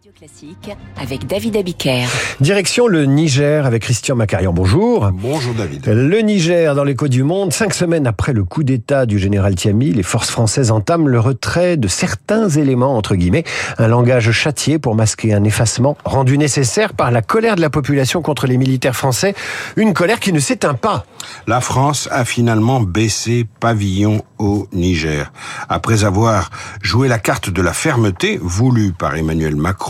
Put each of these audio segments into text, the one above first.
Radio Classique avec David Abiker. Direction le Niger avec Christian Macarian. Bonjour. Bonjour David. Le Niger dans l'écho du monde. Cinq semaines après le coup d'État du général Tiami, les forces françaises entament le retrait de certains éléments, entre guillemets, un langage châtié pour masquer un effacement rendu nécessaire par la colère de la population contre les militaires français. Une colère qui ne s'éteint pas. La France a finalement baissé pavillon au Niger. Après avoir joué la carte de la fermeté voulue par Emmanuel Macron,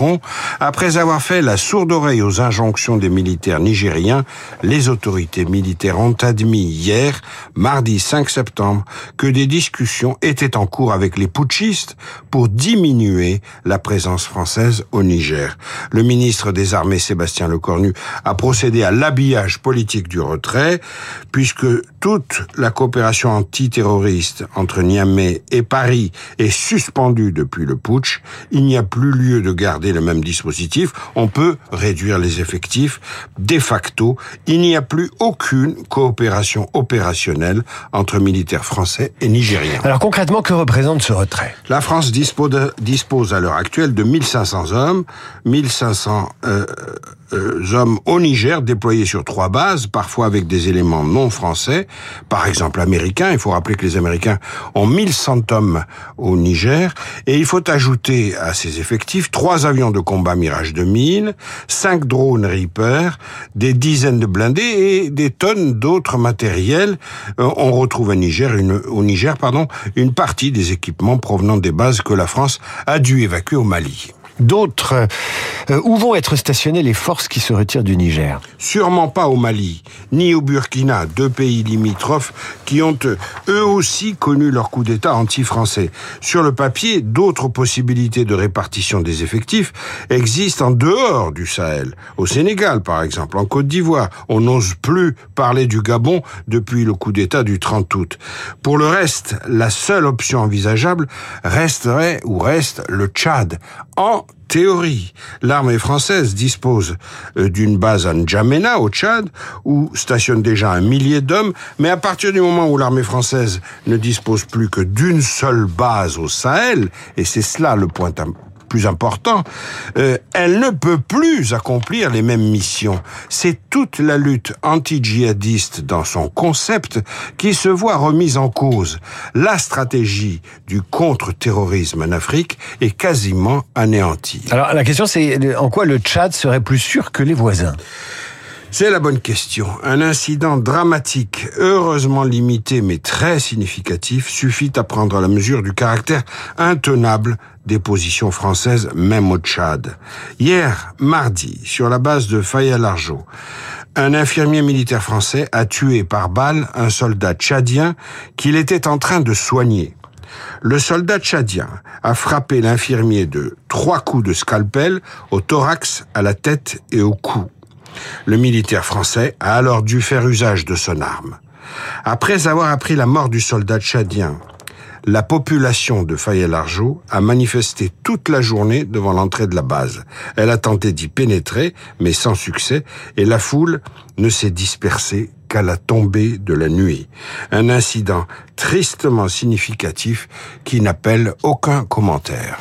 après avoir fait la sourde oreille aux injonctions des militaires nigériens, les autorités militaires ont admis hier, mardi 5 septembre, que des discussions étaient en cours avec les putschistes pour diminuer la présence française au Niger. Le ministre des Armées Sébastien Lecornu a procédé à l'habillage politique du retrait, puisque toute la coopération antiterroriste entre Niamey et Paris est suspendue depuis le putsch, il n'y a plus lieu de garder le même dispositif, on peut réduire les effectifs. De facto, il n'y a plus aucune coopération opérationnelle entre militaires français et nigériens. Alors concrètement, que représente ce retrait? La France dispose à l'heure actuelle de 1500 hommes, 1500 euh, euh, hommes au Niger déployés sur trois bases, parfois avec des éléments non français, par exemple américains. Il faut rappeler que les Américains ont 1100 hommes au Niger, et il faut ajouter à ces effectifs trois avions de combat Mirage 2000, cinq drones Reaper, des dizaines de blindés et des tonnes d'autres matériels. Euh, on retrouve au Niger, une, au Niger pardon, une partie des équipements provenant des bases que la France a dû évacuer au Mali d'autres euh, Où vont être stationnées les forces qui se retirent du Niger? Sûrement pas au Mali, ni au Burkina, deux pays limitrophes qui ont eux aussi connu leur coup d'État anti-français. Sur le papier, d'autres possibilités de répartition des effectifs existent en dehors du Sahel. Au Sénégal, par exemple, en Côte d'Ivoire, on n'ose plus parler du Gabon depuis le coup d'État du 30 août. Pour le reste, la seule option envisageable resterait ou reste le Tchad, théorie, l'armée française dispose euh, d'une base à N'Djamena, au Tchad, où stationne déjà un millier d'hommes, mais à partir du moment où l'armée française ne dispose plus que d'une seule base au Sahel, et c'est cela le point plus important, euh, elle ne peut plus accomplir les mêmes missions. C'est toute la lutte anti-djihadiste dans son concept qui se voit remise en cause. La stratégie du contre-terrorisme en Afrique est quasiment anéantie. Alors la question c'est en quoi le Tchad serait plus sûr que les voisins? C'est la bonne question. Un incident dramatique, heureusement limité mais très significatif, suffit à prendre la mesure du caractère intenable des positions françaises, même au Tchad. Hier, mardi, sur la base de Faya-Largeau, un infirmier militaire français a tué par balle un soldat tchadien qu'il était en train de soigner. Le soldat tchadien a frappé l'infirmier de trois coups de scalpel au thorax, à la tête et au cou. Le militaire français a alors dû faire usage de son arme. Après avoir appris la mort du soldat tchadien, la population de Fayel-Argeau a manifesté toute la journée devant l'entrée de la base. Elle a tenté d'y pénétrer, mais sans succès, et la foule ne s'est dispersée qu'à la tombée de la nuit. Un incident tristement significatif qui n'appelle aucun commentaire.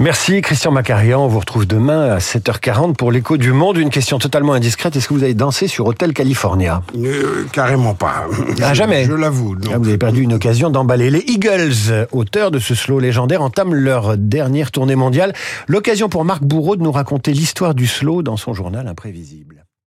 Merci Christian Macarian. On vous retrouve demain à 7h40 pour l'écho du monde. Une question totalement indiscrète. Est-ce que vous avez dansé sur Hotel California? Euh, Carrément pas. Ah, jamais Je l'avoue. Ah, vous avez perdu une occasion d'emballer. Les Eagles, auteurs de ce slow légendaire, entament leur dernière tournée mondiale. L'occasion pour Marc Bourreau de nous raconter l'histoire du slow dans son journal imprévisible.